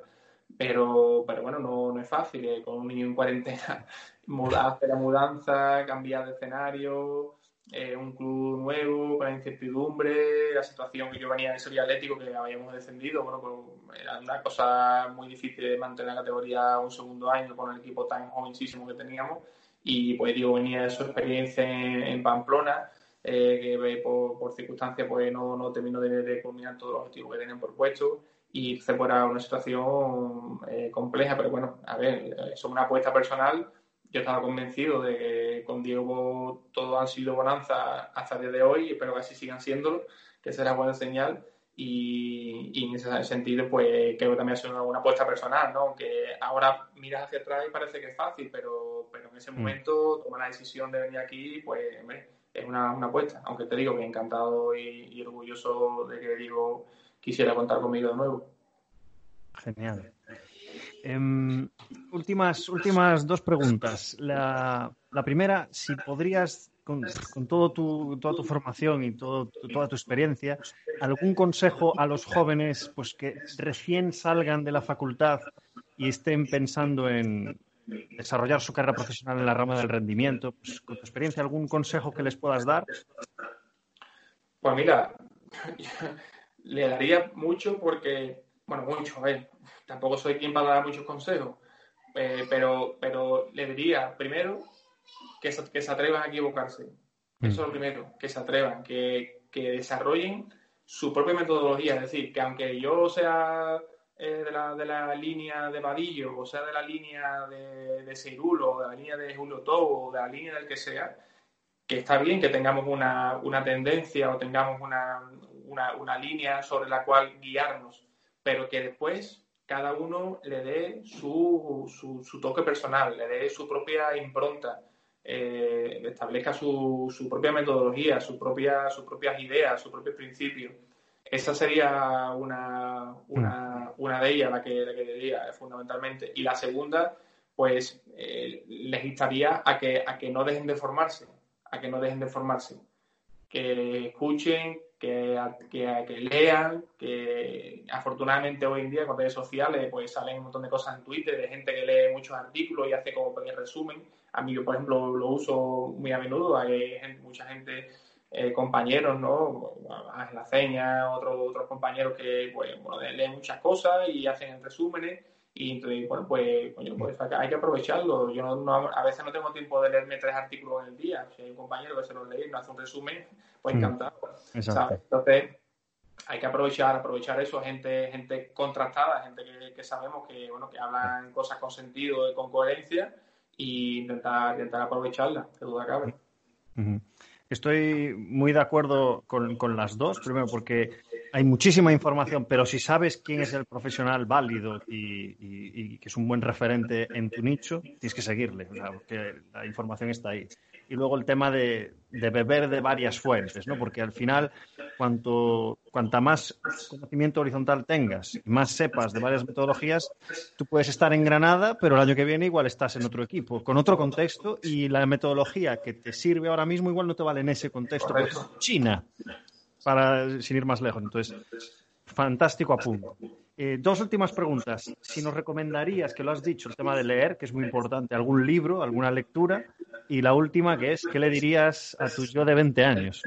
pero, pero bueno, no, no es fácil, eh, con un niño en cuarentena, hacer la mudanza, cambiar de escenario, eh, un club nuevo, con la incertidumbre, la situación que yo venía en Sevilla Atlético, que habíamos descendido, bueno, pues era una cosa muy difícil de mantener la categoría un segundo año con el equipo tan jovencísimo que teníamos. Y pues digo, venía de su experiencia en, Pamplona, eh, que por, por circunstancias pues no, no terminó de, de culminar todos los objetivos que tenían por puesto y se fuera una situación eh, compleja, pero bueno, a ver, es una apuesta personal. Yo estaba convencido de que con Diego todo han sido bonanza hasta el día de hoy, espero que así sigan siéndolo, que será buena señal. Y, y, en ese sentido, pues creo que también ha sido una apuesta personal, ¿no? Aunque ahora miras hacia atrás y parece que es fácil, pero, pero en ese mm. momento tomar la decisión de venir aquí, pues es una, una apuesta. Aunque te digo que encantado y, y orgulloso de que Diego quisiera contar conmigo de nuevo. Genial. Em, últimas, últimas dos preguntas. La, primera, si podrías, con, todo tu, toda tu formación y todo, toda tu experiencia, algún consejo a los jóvenes pues, que recién salgan de la facultad y estén pensando en, desarrollar su carrera profesional en la rama del rendimiento. Pues, con tu experiencia, ¿algún consejo que les puedas dar? Pues mira, le daría mucho porque, bueno, mucho, a ver, tampoco soy quien para dar muchos consejos, eh, pero, pero le diría primero que se, que se atrevan a equivocarse. Eso es lo primero, que se atrevan, que, que desarrollen su propia metodología. Es decir, que aunque yo sea eh, de, la, de, la, línea de Vadillo, o sea de la línea de, de Seirulo, o de la línea de Julio Tobo, o de la línea del que sea, que está bien que tengamos una, una tendencia o tengamos una, una, una, línea sobre la cual guiarnos, pero que después cada uno le dé su, su, su toque personal, le dé su propia impronta eh, establezca su, su, propia metodología, su propia, sus propias ideas, sus propios principios. Esa sería una, una, una de ellas, la que, la que diría fundamentalmente. Y la segunda, pues eh, les instaría a que, a que no dejen de formarse, a que no dejen de formarse, que escuchen, que, que, que, lean, que afortunadamente hoy en día con redes sociales pues salen un montón de cosas en Twitter de gente que lee muchos artículos y hace como pequeños resumen a mí yo, por ejemplo, lo uso muy a menudo. Hay mucha gente, eh, compañeros, ¿no? la Ceña, otros otros compañeros que, pues, bueno, leen muchas cosas y hacen resúmenes. Y entonces, bueno, pues, coño, pues hay que aprovecharlo. Yo no, a veces no tengo tiempo de leerme tres artículos en el día. Si hay un compañero que se los lee y no hace un resumen, pues mm. encantado. Entonces, hay que aprovechar, aprovechar eso, gente, gente contrastada, gente que, que sabemos que, bueno, que hablan cosas con sentido y con coherencia y intentar, intentar aprovecharla, que duda cabe. Estoy muy de acuerdo con, con, las dos, primero porque hay muchísima información, pero si sabes quién es el profesional válido y, y, que es un buen referente en tu nicho, tienes que seguirle, porque la información está ahí y luego el tema de, de, beber de varias fuentes, ¿no? Porque al final, cuanto, cuanta más conocimiento horizontal tengas y más sepas de varias metodologías, tú puedes estar en Granada, pero el año que viene igual estás en otro equipo, con otro contexto y la metodología que te sirve ahora mismo igual no te vale en ese contexto. China, para, sin ir más lejos. Entonces, fantástico apunto. Eh, dos últimas preguntas. Si nos recomendarías, que lo has dicho, el tema de leer, que es muy importante, algún libro, alguna lectura. Y la última, que es, ¿qué le dirías a tu yo de 20 años?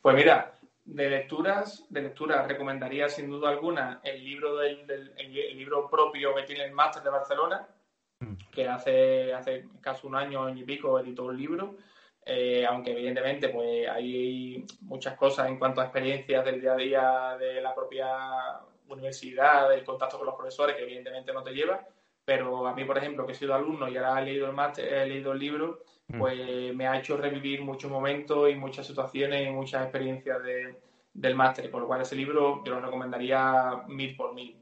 Pues mira, de lecturas, de lecturas recomendaría sin duda alguna el libro del, el libro propio que tiene el máster de Barcelona, mm. que hace, hace casi un año, año y pico editó un libro eh, aunque evidentemente pues hay muchas cosas en cuanto a experiencias del día a día de la propia universidad, del contacto con los profesores, que evidentemente no te lleva, pero a mí, por ejemplo, que he sido alumno y ahora he leído el máster, he leído el libro, mm. pues me ha hecho revivir muchos momentos y muchas situaciones y muchas experiencias de, del máster, por lo cual ese libro yo lo recomendaría mil por mil.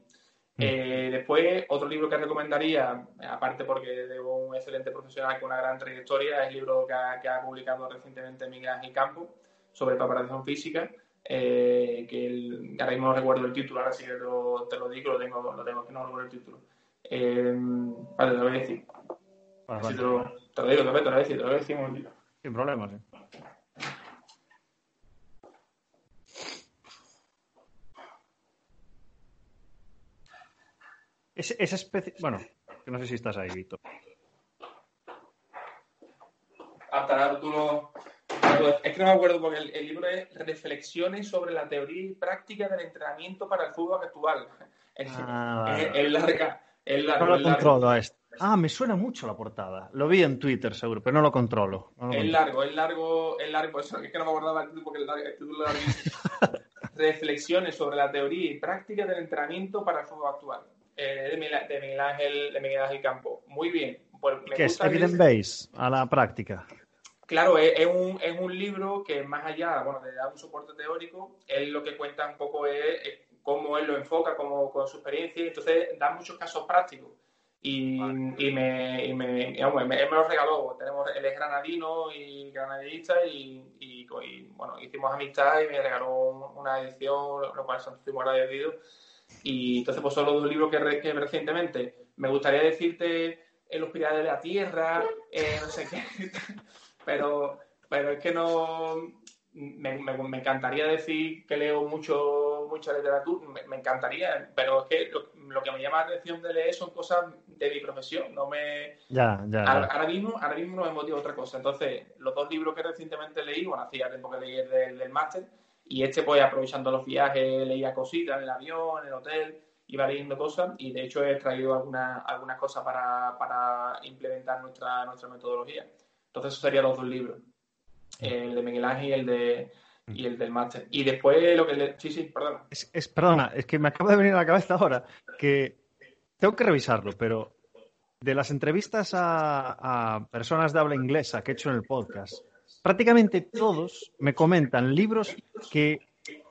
Mm. Eh, después, otro libro que recomendaría, aparte porque de un excelente profesional con una gran trayectoria, es el libro que ha, publicado recientemente Miguel Ángel Campo sobre preparación física, eh, que el, ahora mismo no recuerdo el título, ahora sí que te lo digo, lo tengo, lo tengo que no recuerdo el título. Eh, vale, te lo voy a decir. te, lo, digo, te, lo, te lo voy a decir, te lo voy a decir un momentito. Sin problema, sí. Esa especie. Bueno, que no sé si estás ahí, Víctor. Hasta lo. Es que no me acuerdo porque el, libro es Reflexiones sobre la teoría y práctica del entrenamiento para el fútbol actual. Es, ah, larga. Es largo, no lo controlo esto. Ah, me suena mucho la portada. Lo vi en Twitter, seguro, pero no lo controlo. es largo, es largo, es largo. es que no me acordaba el título porque el título Reflexiones sobre la teoría y práctica del entrenamiento para el fútbol actual. Eh, de, Miguel Ángel, de Miguel Ángel Campo. Muy bien. Pues ¿Qué es evidence base a la práctica? Claro, es, un, es, un, libro que más allá bueno, de dar un soporte teórico, él lo que cuenta un poco es, cómo él lo enfoca como, con su experiencia, y entonces da muchos casos prácticos. Y, y, me, y me, me, lo regaló. Tenemos, él es granadino y granadista y, y, bueno, hicimos amistad y me regaló una edición, lo cual estoy muy agradecido. Y entonces, pues solo dos libros que, que recientemente. Me gustaría decirte en Los Pilares de la Tierra, eh, no sé qué, pero, pero es que no. Me, encantaría decir que leo mucho mucha literatura, me, encantaría, pero es que lo que me llama la atención de leer son cosas de mi profesión. No me. Ya, ya. Ahora, mismo, ahora mismo no me motiva otra cosa. Entonces, los dos libros que recientemente leí, bueno, hacía tiempo que leí el del, del máster, y este, pues aprovechando los viajes, leía cositas en el avión, en el hotel, iba leyendo cosas, y de hecho he traído algunas algunas cosas para, para implementar nuestra, nuestra metodología. Entonces, esos serían los dos libros: el de Miguel Ángel y el de y el del máster. Y después lo que le... Sí, sí, perdona. Es, perdona, es que me acaba de venir a la cabeza ahora que tengo que revisarlo, pero de las entrevistas a, personas de habla inglesa que he hecho en el podcast, prácticamente todos me comentan libros que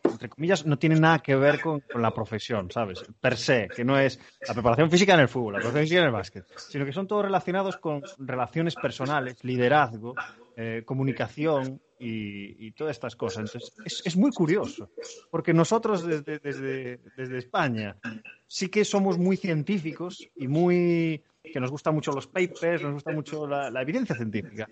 entre comillas, no tienen nada que ver con, la profesión, ¿sabes? Per se, que no es la preparación física en el fútbol, la preparación física en el básquet, sino que son todos relacionados con relaciones personales, liderazgo, eh, comunicación y, todas estas cosas. Entonces, es, muy curioso, porque nosotros desde, desde, España sí que somos muy científicos y muy que nos gustan mucho los papers, nos gusta mucho la, evidencia científica,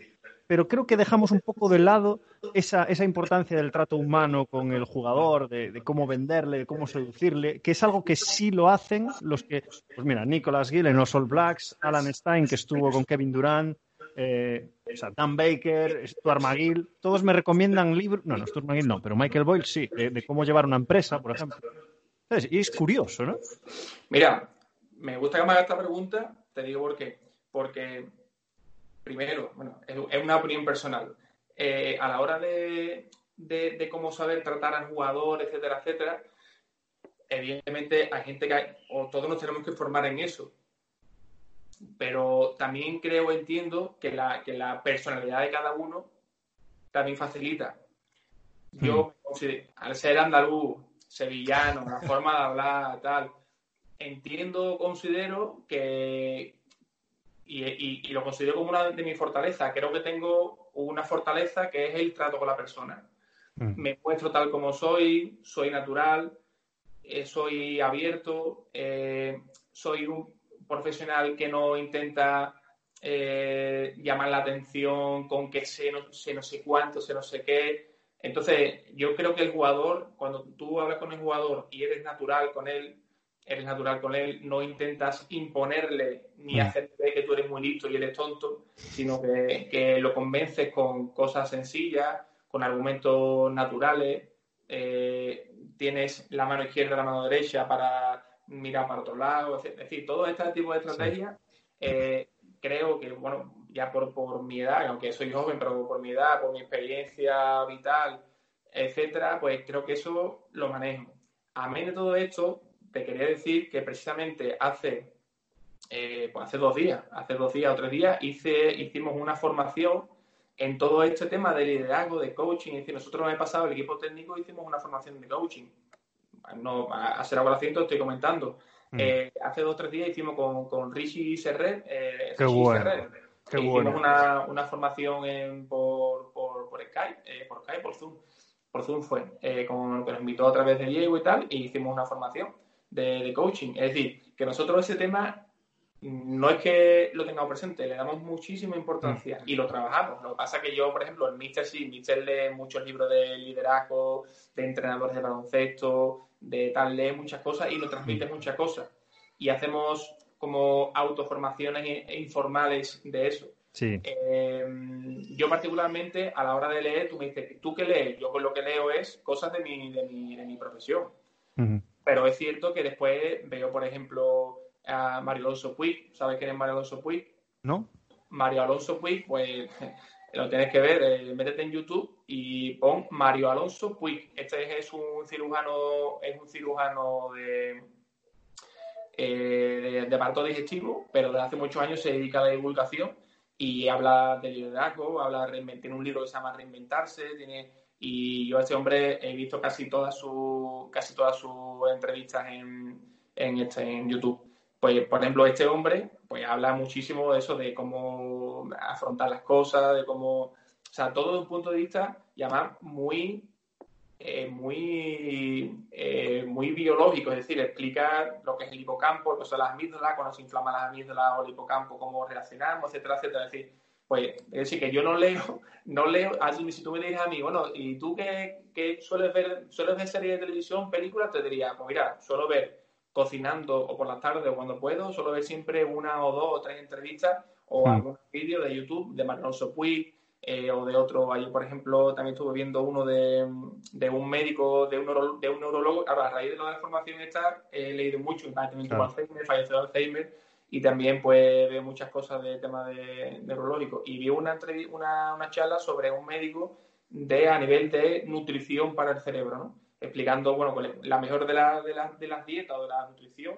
pero creo que dejamos un poco de lado esa, esa importancia del trato humano con el jugador, de, cómo venderle, de cómo seducirle, que es algo que sí lo hacen los que, pues mira, Nicolas Gill en los All Blacks, Alan Stein que estuvo con Kevin Durant, eh, Dan Baker, Stuart McGill, todos me recomiendan libros, no, no, Stuart McGill no, pero Michael Boyle sí, de, cómo llevar una empresa, por ejemplo. Y es curioso, ¿no? Mira, me gusta que me hagas esta pregunta, te digo por qué. Porque, primero, bueno, es, una opinión personal. Eh, a la hora de, de, cómo saber tratar al jugador, etcétera, etcétera, evidentemente hay gente que, o todos nos tenemos que formar en eso pero también creo, entiendo que la, que la personalidad de cada uno también facilita. Yo, hmm. al ser andaluz, sevillano, la forma de hablar, tal, entiendo, considero que, y, lo considero como una de mis fortalezas, creo que tengo una fortaleza que es el trato con la persona. Hmm. Me muestro tal como soy, soy natural, eh, soy abierto, eh, soy un, profesional que no intenta eh, llamar la atención con que sé no, sé no sé cuánto, sé no sé qué. Entonces, yo creo que el jugador, cuando tú hablas con el jugador y eres natural con él, eres natural con él, no intentas imponerle ni mm. hacerte que tú eres muy listo y eres tonto, sino que, lo convences con cosas sencillas, con argumentos naturales. Eh, tienes la mano izquierda, la mano derecha para mirar para otro lado, es decir, todo este tipo de estrategias, eh, creo que, bueno, ya por, por mi edad, aunque soy joven, pero por mi edad, por mi experiencia vital, etcétera, pues creo que eso lo manejo. A mí de todo esto, te quería decir que precisamente hace, eh, pues hace dos días, hace dos días o tres días, hice, hicimos una formación en todo este tema de liderazgo, de coaching. Es decir, nosotros el pasado, el equipo técnico, hicimos una formación de coaching no a hacer acento estoy comentando. Mm. Eh, hace dos o tres días hicimos con, con Rishi Serret, eh, Qué bueno. hicimos una, una, formación en, por, por, por, Skype, eh, por Skype, por Zoom, por Zoom fue, eh, con, que nos invitó a través de Diego y tal, y hicimos una formación de, de coaching. Es decir, que nosotros ese tema no es que lo tengamos presente, le damos muchísima importancia y lo trabajamos. Lo que pasa es que yo, por ejemplo, el Mister sí, Mister lee muchos libros de liderazgo, de entrenadores de baloncesto, de tal, lee muchas cosas y nos transmite muchas cosas. Y hacemos como autoformaciones e informales de eso. Sí. Em, yo particularmente, a la hora de leer, tú me dices, ¿tú qué lees? Yo con lo que leo es cosas de mi, de mi, de mi profesión. Pero es cierto que después veo, por ejemplo, a Mario Alonso Puig. ¿Sabes quién es Mario Alonso Puig? No. Mario Alonso Puig, pues lo tienes que ver, eh, métete en YouTube y pon Mario Alonso Puig. Este es un cirujano, es un cirujano de, eh, de, parto digestivo, pero desde hace muchos años se dedica a la divulgación y habla de liderazgo, habla tiene un libro que se llama Reinventarse, tiene y yo este hombre he visto casi todas sus casi todas sus entrevistas en, en, este, en YouTube. Pues, por ejemplo, este hombre pues habla muchísimo de eso, de cómo afrontar las cosas, de cómo, o sea, todo desde un punto de vista, y muy, eh, muy, eh, muy biológico, es decir, explica lo que es el hipocampo, lo que son las amígdalas, cuando se inflaman las amígdalas o el hipocampo, cómo reaccionamos, etcétera, etcétera. Es decir, pues, es decir, que yo no leo, no leo, así, si tú me dices a mí, bueno, ¿y tú qué, qué sueles ver, sueles ver series de televisión, películas? Te diría, pues mira, suelo ver cocinando o por la tarde o cuando puedo, suelo ver siempre una o dos o tres entrevistas o algún vídeo de YouTube de Marlonso Puig eh, o de otro. Ayer, por ejemplo, también estuve viendo uno de, de un médico, de un, de un neurólogo. Ahora, a raíz de la información esta, he leído mucho. También tuvo Alzheimer, falleció de Alzheimer y también pues veo muchas cosas de tema de neurológico. Y vi una, una, una charla sobre un médico de a nivel de nutrición para el cerebro, ¿no? explicando bueno, pues, la mejor de, la, de, la, de las dietas o de la nutrición,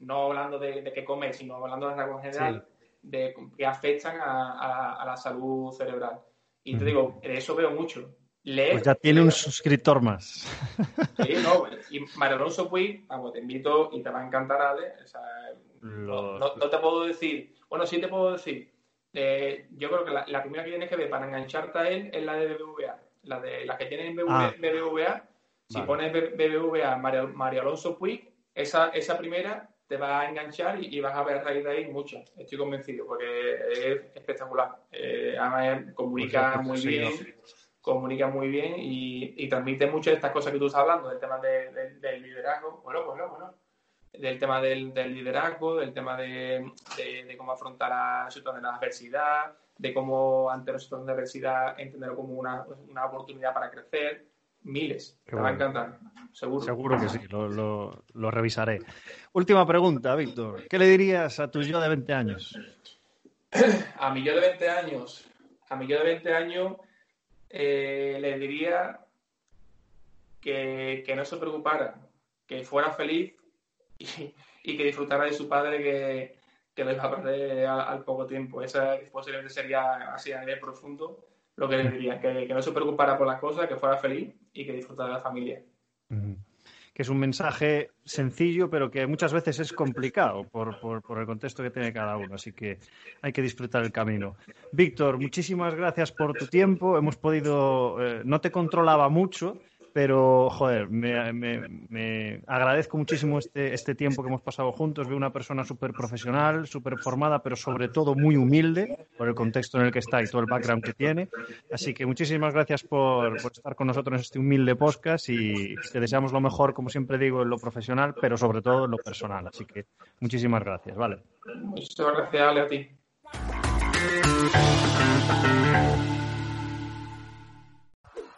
no hablando de, de qué comer, sino hablando de algo en general, de que afectan a, a, la salud cerebral. Y te digo, de eso veo mucho. Leer, pues ya tiene un suscriptor más. Sí, no, y Mario Alonso Puig, vamos, te invito y te va a encantar, Ale. O sea, no, te puedo decir, bueno, sí te puedo decir, eh, yo creo que la, primera que tienes que ver para engancharte a él es la de BBVA. La de las que tienen BBVA, ah. si pones BBVA Mario, Alonso Puig, esa, esa primera te va a enganchar y, vas a ver a raíz de ahí muchas. Estoy convencido, porque es espectacular. Eh, además, comunica pues muy bien. comunica muy bien y, transmite muchas de estas cosas que tú estás hablando, del tema del liderazgo. Bueno, bueno, bueno del tema del, liderazgo, del tema de, cómo afrontar la situación de la adversidad, de cómo ante la situación de adversidad entenderlo como una, oportunidad para crecer. Miles. Te va a encantar, seguro. Seguro que sí, lo, revisaré. Última pregunta, Víctor. ¿Qué le dirías a tu yo de 20 años? a mi yo de 20 años, a mi yo de 20 años eh, le diría que, que no se preocupara, que fuera feliz y, que disfrutara de su padre que, que lo iba a perder al, poco tiempo. Esa posiblemente sería así a nivel profundo lo que le diría, que, no se preocupara por las cosas, que fuera feliz y que disfrutara de la familia. Que es un mensaje sencillo, pero que muchas veces es complicado por, por, el contexto que tiene cada uno. Así que hay que disfrutar el camino. Víctor, muchísimas gracias por tu tiempo. Hemos podido, eh, no te controlaba mucho, pero, joder, me, agradezco muchísimo este, este, tiempo que hemos pasado juntos. Veo una persona súper profesional, súper formada, pero sobre todo muy humilde por el contexto en el que está y todo el background que tiene. Así que muchísimas gracias por, estar con nosotros en este humilde podcast y te deseamos lo mejor, como siempre digo, en lo profesional, pero sobre todo en lo personal. Así que muchísimas gracias, ¿vale? Muchas gracias, Ale, a ti.